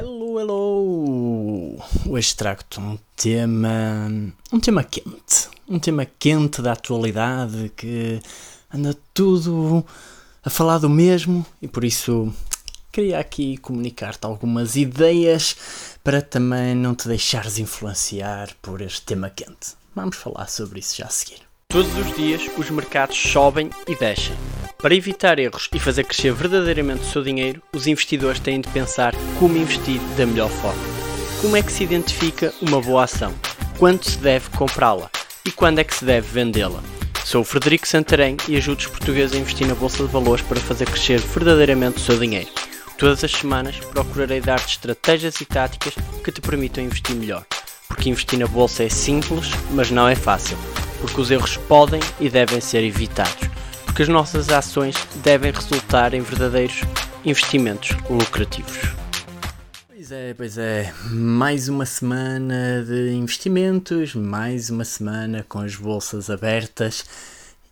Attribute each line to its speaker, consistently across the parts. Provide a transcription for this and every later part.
Speaker 1: Hello, hello! Hoje trago-te um tema. um tema quente. Um tema quente da atualidade que anda tudo a falar do mesmo e por isso queria aqui comunicar-te algumas ideias para também não te deixares influenciar por este tema quente. Vamos falar sobre isso já a seguir.
Speaker 2: Todos os dias os mercados sobem e descem. Para evitar erros e fazer crescer verdadeiramente o seu dinheiro, os investidores têm de pensar como investir da melhor forma. Como é que se identifica uma boa ação? Quando se deve comprá-la? E quando é que se deve vendê-la? Sou o Frederico Santarém e ajudo os portugueses a investir na Bolsa de Valores para fazer crescer verdadeiramente o seu dinheiro. Todas as semanas procurarei dar-te estratégias e táticas que te permitam investir melhor. Porque investir na Bolsa é simples, mas não é fácil porque os erros podem e devem ser evitados, porque as nossas ações devem resultar em verdadeiros investimentos lucrativos.
Speaker 1: Pois é, pois é, mais uma semana de investimentos, mais uma semana com as bolsas abertas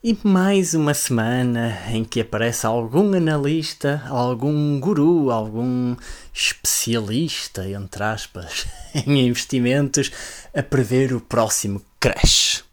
Speaker 1: e mais uma semana em que aparece algum analista, algum guru, algum especialista, entre aspas, em investimentos, a prever o próximo crash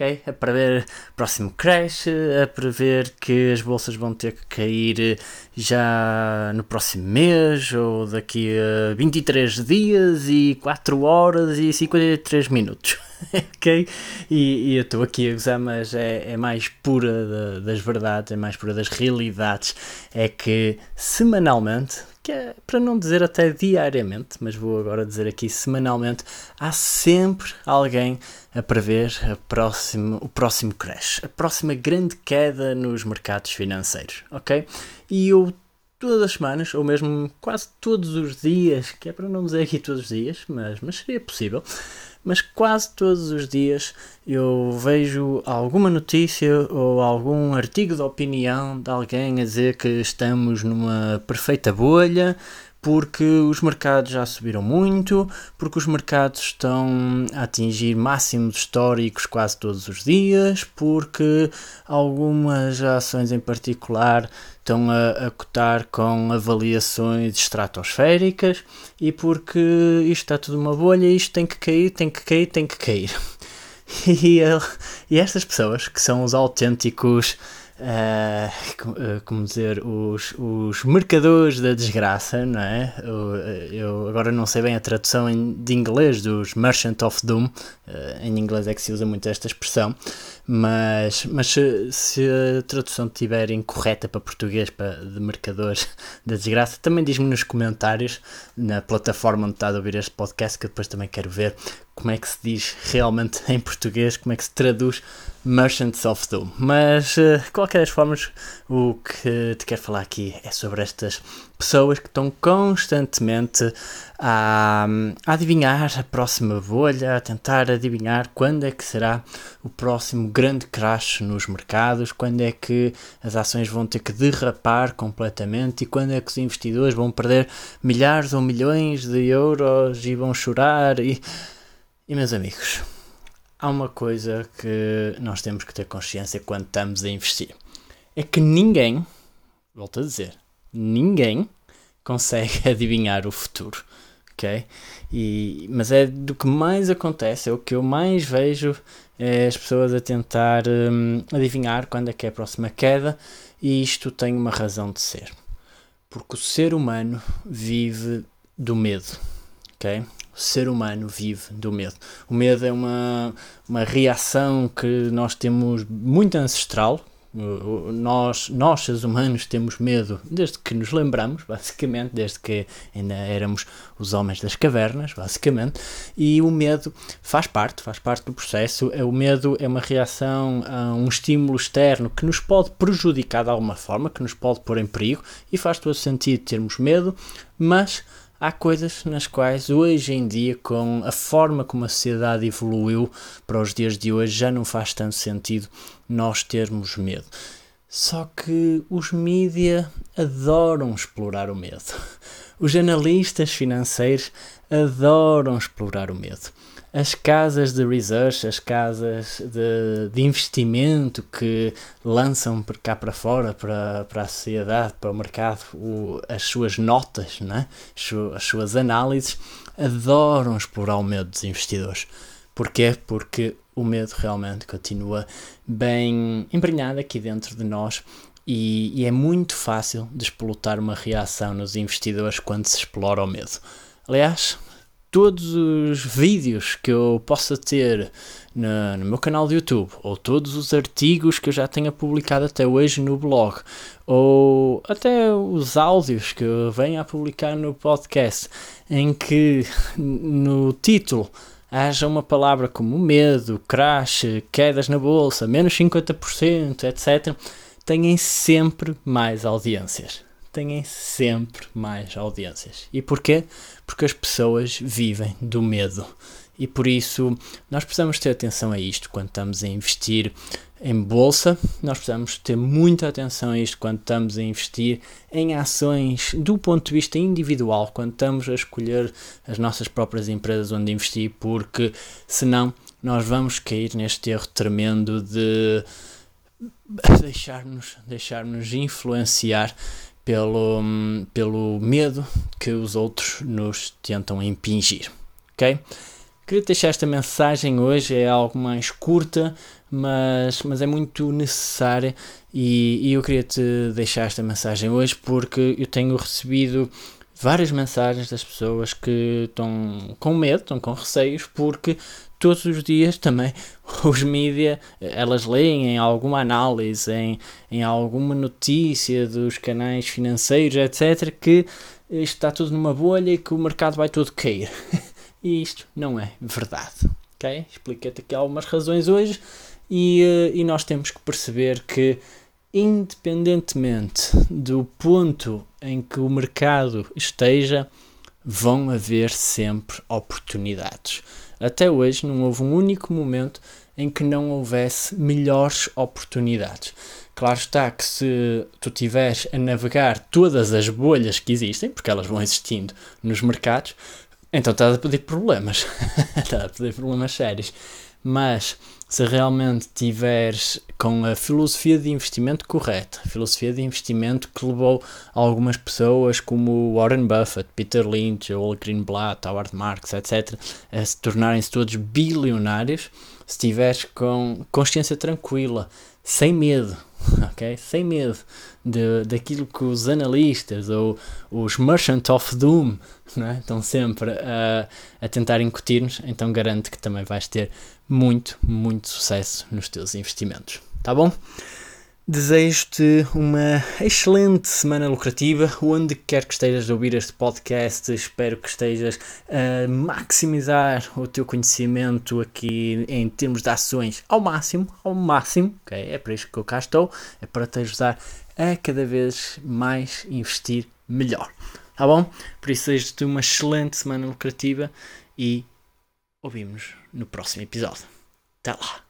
Speaker 1: ok? A prever próximo crash, a prever que as bolsas vão ter que cair já no próximo mês ou daqui a 23 dias e 4 horas e 53 minutos, ok? E, e eu estou aqui a gozar, mas é, é mais pura das verdades, é mais pura das realidades. É que semanalmente que é para não dizer até diariamente, mas vou agora dizer aqui semanalmente, há sempre alguém a prever a próximo, o próximo crash, a próxima grande queda nos mercados financeiros, ok? E eu todas as semanas, ou mesmo quase todos os dias, que é para não dizer aqui todos os dias, mas, mas seria possível, mas quase todos os dias eu vejo alguma notícia ou algum artigo de opinião de alguém a dizer que estamos numa perfeita bolha, porque os mercados já subiram muito, porque os mercados estão a atingir máximos históricos quase todos os dias, porque algumas ações em particular estão a, a cotar com avaliações estratosféricas e porque isto está tudo uma bolha, isto tem que cair, tem que cair, tem que cair. E, e estas pessoas, que são os autênticos Uh, como dizer, os, os mercadores da desgraça, não é? Eu, eu agora não sei bem a tradução de inglês dos Merchant of Doom, uh, em inglês é que se usa muito esta expressão, mas, mas se, se a tradução estiver incorreta para português para, de mercador da desgraça, também diz-me nos comentários na plataforma onde está a ouvir este podcast, que depois também quero ver como é que se diz realmente em português, como é que se traduz Merchants of Doom. Mas, uh, de qualquer forma, o que te quero falar aqui é sobre estas pessoas que estão constantemente a, a, adivinhar a próxima bolha, a tentar adivinhar quando é que será o próximo grande crash nos mercados, quando é que as ações vão ter que derrapar completamente e quando é que os investidores vão perder milhares ou milhões de euros e vão chorar e e meus amigos, há uma coisa que nós temos que ter consciência quando estamos a investir. É que ninguém, volto a dizer, ninguém consegue adivinhar o futuro. ok? E, mas é do que mais acontece, é o que eu mais vejo é as pessoas a tentar hum, adivinhar quando é que é a próxima queda e isto tem uma razão de ser. Porque o ser humano vive do medo, ok? Ser humano vive do medo. O medo é uma, uma reação que nós temos muito ancestral. Nós, nós, seres humanos, temos medo desde que nos lembramos, basicamente, desde que ainda éramos os homens das cavernas, basicamente, e o medo faz parte, faz parte do processo. É, o medo é uma reação a um estímulo externo que nos pode prejudicar de alguma forma, que nos pode pôr em perigo, e faz todo sentido termos medo, mas há coisas nas quais hoje em dia, com a forma como a sociedade evoluiu para os dias de hoje, já não faz tanto sentido nós termos medo. Só que os mídia adoram explorar o medo. Os analistas financeiros adoram explorar o medo. As casas de research, as casas de, de investimento que lançam por cá para fora, para, para a sociedade, para o mercado, o, as suas notas, né? as suas análises, adoram explorar o medo dos investidores. Porquê? Porque o medo realmente continua bem emprenhado aqui dentro de nós e, e, é muito fácil de explotar uma reação nos investidores quando se explora o medo. Aliás, todos os vídeos que eu possa ter no, no, meu canal de YouTube, ou todos os artigos que eu já tenha publicado até hoje no blog, ou até os áudios que eu venho a publicar no podcast, em que no título haja uma palavra como medo, crash, quedas na bolsa, menos 50%, etc., têm sempre mais audiências têm sempre mais audiências. E porquê? Porque as pessoas vivem do medo. E por isso nós precisamos ter atenção a isto quando estamos a investir em bolsa, nós precisamos ter muita atenção a isto quando estamos a investir em ações do ponto de vista individual, quando estamos a escolher as nossas próprias empresas onde investir, porque senão nós vamos cair neste erro tremendo de deixar-nos deixar -nos influenciar pelo, pelo medo que os outros nos tentam impingir. Ok? Queria deixar esta mensagem hoje, é algo mais curta, mas, mas é muito necessária e, e eu queria te deixar esta mensagem hoje porque eu tenho recebido várias mensagens das pessoas que estão com medo, estão com receios, porque todos os dias também os mídias, elas leem em alguma análise, em, em alguma notícia dos canais financeiros, etc., que isto está tudo numa bolha e que o mercado vai todo cair. e isto não é verdade. ok? Expliquei-te aqui algumas razões hoje e, eh, e nós temos que perceber que independentemente do ponto em que o mercado esteja, vão haver sempre oportunidades. Até hoje não houve um único momento em que não houvesse melhores oportunidades. Claro está que se tu estiveres a navegar todas as bolhas que existem, porque elas vão existindo nos mercados, então estás a pedir problemas. estás a pedir problemas sérios. Mas se realmente tiveres com a filosofia de investimento correta, filosofia de investimento que levou algumas pessoas como Warren Buffett, Peter Lynch, Joel Greenblatt, Howard Marks, etc., a se tornarem-se todos bilionários, se tiveres com consciência tranquila, sem medo, ok? Sem medo de, daquilo que os analistas ou os Merchant of Doom é? estão sempre a, a tentar incutir-nos, então garanto que também vais ter muito, muito sucesso nos teus investimentos. Tá bom? Desejo-te uma excelente semana lucrativa, onde quer que estejas a ouvir este podcast. Espero que estejas a maximizar o teu conhecimento aqui em termos de ações ao máximo, ao máximo, ok? É para isso que eu cá estou, é para te ajudar a cada vez mais investir melhor, tá bom? Por isso, desejo-te uma excelente semana lucrativa e ouvimos no próximo episódio. Até lá!